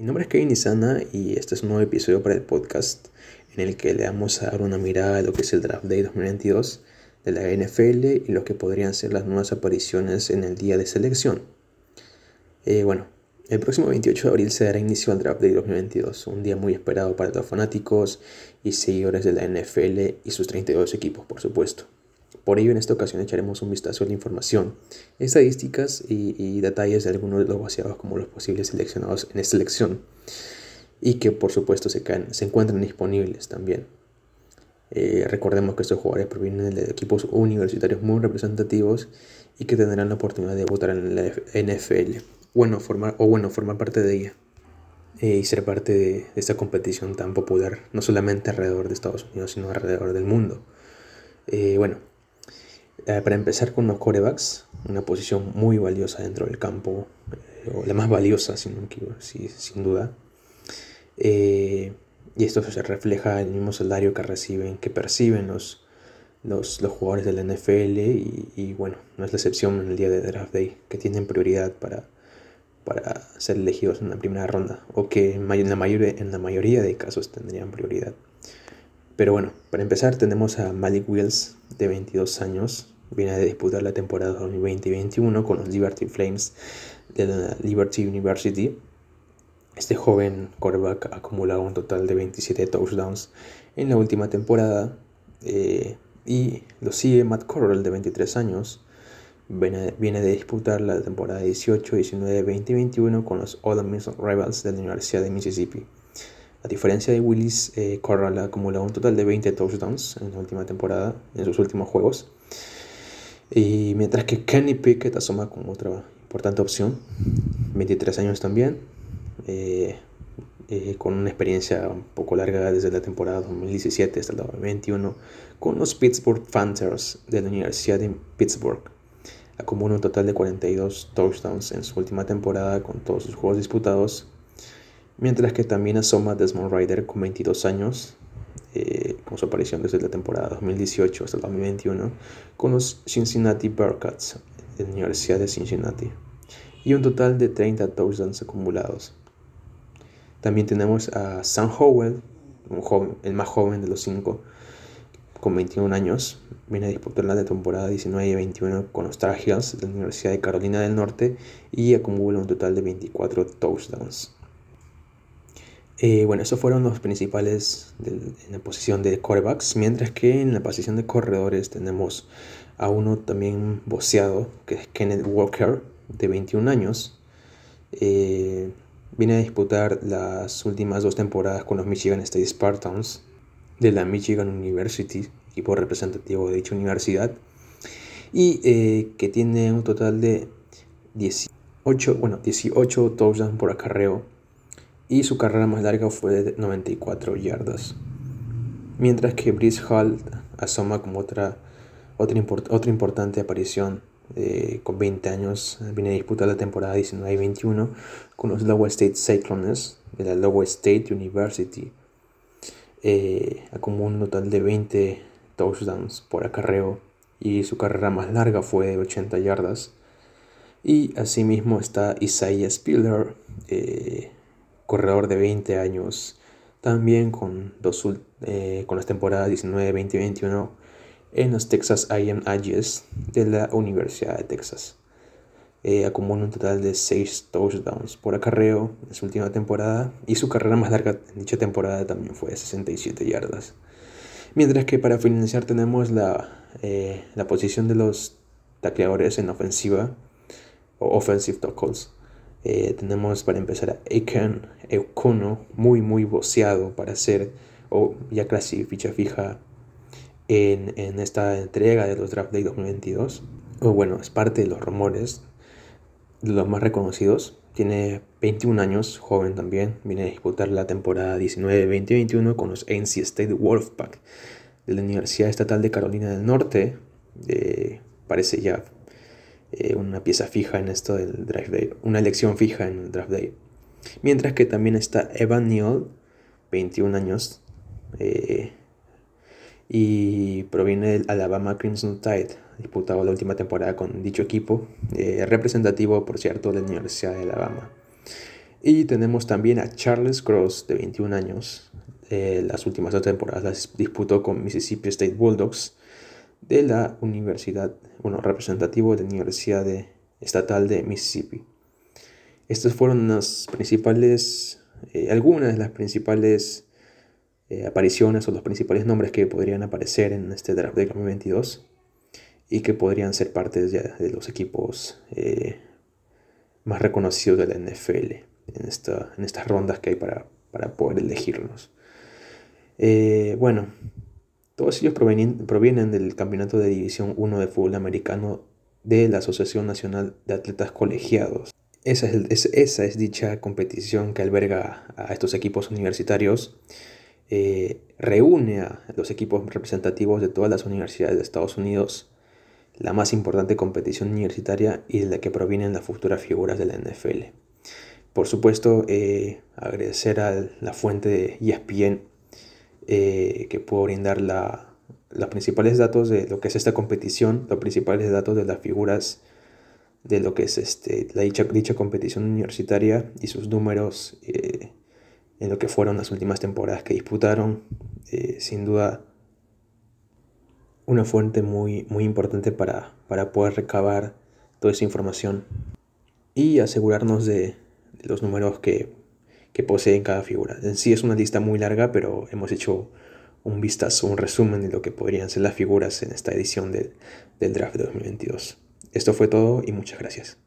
Mi nombre es Kevin Isana y este es un nuevo episodio para el podcast en el que le vamos a dar una mirada a lo que es el Draft Day 2022 de la NFL y lo que podrían ser las nuevas apariciones en el día de selección. Eh, bueno, el próximo 28 de abril se dará inicio al Draft Day 2022, un día muy esperado para los fanáticos y seguidores de la NFL y sus 32 equipos, por supuesto. Por ello, en esta ocasión echaremos un vistazo a la información, estadísticas y, detalles de algunos de los vaciados como los posibles seleccionados en esta elección y que por supuesto se, se encuentran disponibles también. Eh, recordemos que estos jugadores provienen de equipos universitarios muy representativos y que tendrán la oportunidad de votar en la NFL bueno, formar, o bueno, formar parte de ella eh, y ser parte de esta competición tan popular, no solamente alrededor de Estados Unidos, sino alrededor del mundo. Eh, bueno, eh, para empezar con los corebacks, una posición muy valiosa dentro del campo, eh, o la más valiosa sin, sin duda. Eh, y esto se refleja en el mismo salario que reciben, que perciben los, los, jugadores del NFL y, bueno, no es la excepción en el día de Draft Day, que tienen prioridad para, para ser elegidos en la primera ronda, o que en la, mayoría, en la mayoría de casos tendrían prioridad. Pero bueno, para empezar tenemos a Malik Wills, de 22 años. Viene a disputar la temporada 2020 con los Liberty Flames de la Liberty University. Este joven quarterback ha un total de 27 touchdowns en la última temporada. Eh, y lo sigue Matt Corral, de 23 años. Viene, viene de disputar la temporada 18, 19, 20 y 21 con los Ole Miss Rivals de la Universidad de Mississippi. A diferencia de Willis, eh, Corral ha acumulado un total de 20 touchdowns en la última temporada, en sus últimos juegos. Y mientras que Kenny Pickett asoma como otra importante opción, 23 años también, eh, eh, con una experiencia un poco larga desde la temporada 2017 hasta el 2021, con los Pittsburgh Panthers de la Universidad de Pittsburgh. Acumula un total de 42 touchdowns en su última temporada con todos sus juegos disputados Mientras que también asoma Desmond Ryder con 22 años, eh, con su aparición desde la temporada 2018 hasta el 2021, con los Cincinnati Bearcats de la Universidad de Cincinnati, y un total de 30 touchdowns acumulados. También tenemos a Sam Howell, un joven, el más joven de los cinco, con 21 años. Viene a disputar la temporada 19 y 21 con los Tar Heels de la Universidad de Carolina del Norte y acumula un total de 24 touchdowns. Eh, bueno, esos fueron los principales en la posición de quarterbacks, mientras que en la posición de corredores tenemos a uno también boceado, que es Kenneth Walker, de 21 años. Eh, viene a disputar las últimas dos temporadas con los Michigan State Spartans de la Michigan University, equipo representativo de dicha universidad, y eh, que tiene un total de 18, bueno, 18 touchdowns por acarreo y su carrera más larga fue de 94 yardas. Mientras que Brice Hall asoma como otra, otra, otra importante aparición eh, con 20 años, viene a disputar la temporada 19 y 21 con los Lower State Cyclones de la Lower State University. Eh, acumuló un total de 20 touchdowns por acarreo y su carrera más larga fue de 80 yardas. Y asimismo está Isaiah Spiller, eh, corredor de 20 años, también con, dos, eh, con las temporadas 19, 20 y 21 en los Texas AM Aggies de la Universidad de Texas. Eh, acumula un total de 6 touchdowns por acarreo en su última temporada y su carrera más larga en dicha temporada también fue de 67 yardas. Mientras que para financiar tenemos la, eh, la posición de los tacleadores en ofensiva o offensive tackles eh, tenemos para empezar a Eken Eukono, muy muy boceado para ser, o ya casi ficha fija en, en, esta entrega de los Draft Day 2022. O bueno, es parte de los rumores, de los más reconocidos. Tiene 21 años, joven también. Viene a disputar la temporada 19-2021 con los NC State Wolfpack de la Universidad Estatal de Carolina del Norte. Eh, parece ya eh, una pieza fija en esto del draft day, una elección fija en el draft day. Mientras que también está Evan Neal, 21 años, eh, y proviene del Alabama Crimson Tide, disputado la última temporada con dicho equipo, eh, representativo, por cierto, de la Universidad de Alabama. Y tenemos también a Charles Cross, de 21 años. Las últimas dos temporadas disputó con Mississippi State Bulldogs de la Universidad, bueno, representativo de la Universidad Estatal de Mississippi. Estas fueron las principales, eh, algunas de las principales eh, apariciones o los principales nombres que podrían aparecer en este draft de 2022 y que podrían ser parte de, los equipos más reconocidos de la NFL en, esta, en estas rondas que hay para, para poder elegirlos. Eh, bueno, todos ellos provienen, del Campeonato de División 1 de Fútbol Americano de la Asociación Nacional de Atletas Colegiados. Esa es, esa es dicha competición que alberga a estos equipos universitarios. Eh, reúne a los equipos representativos de todas las universidades de Estados Unidos, la más importante competición universitaria y de la que provienen las futuras figuras de la NFL. Por supuesto, eh, agradecer a la fuente de ESPN eh, que puedo brindar los principales datos de lo que es esta competición, los principales datos de las figuras de lo que es este, la dicha, dicha competición universitaria y sus números eh, en lo que fueron las últimas temporadas que disputaron. sin duda, una fuente muy, muy importante para, para poder recabar toda esa información y asegurarnos de, los números que, que poseen cada figura. En sí es una lista muy larga, pero hemos hecho un vistazo, un resumen de lo que podrían ser las figuras en esta edición del draft de 2022. Esto fue todo y muchas gracias.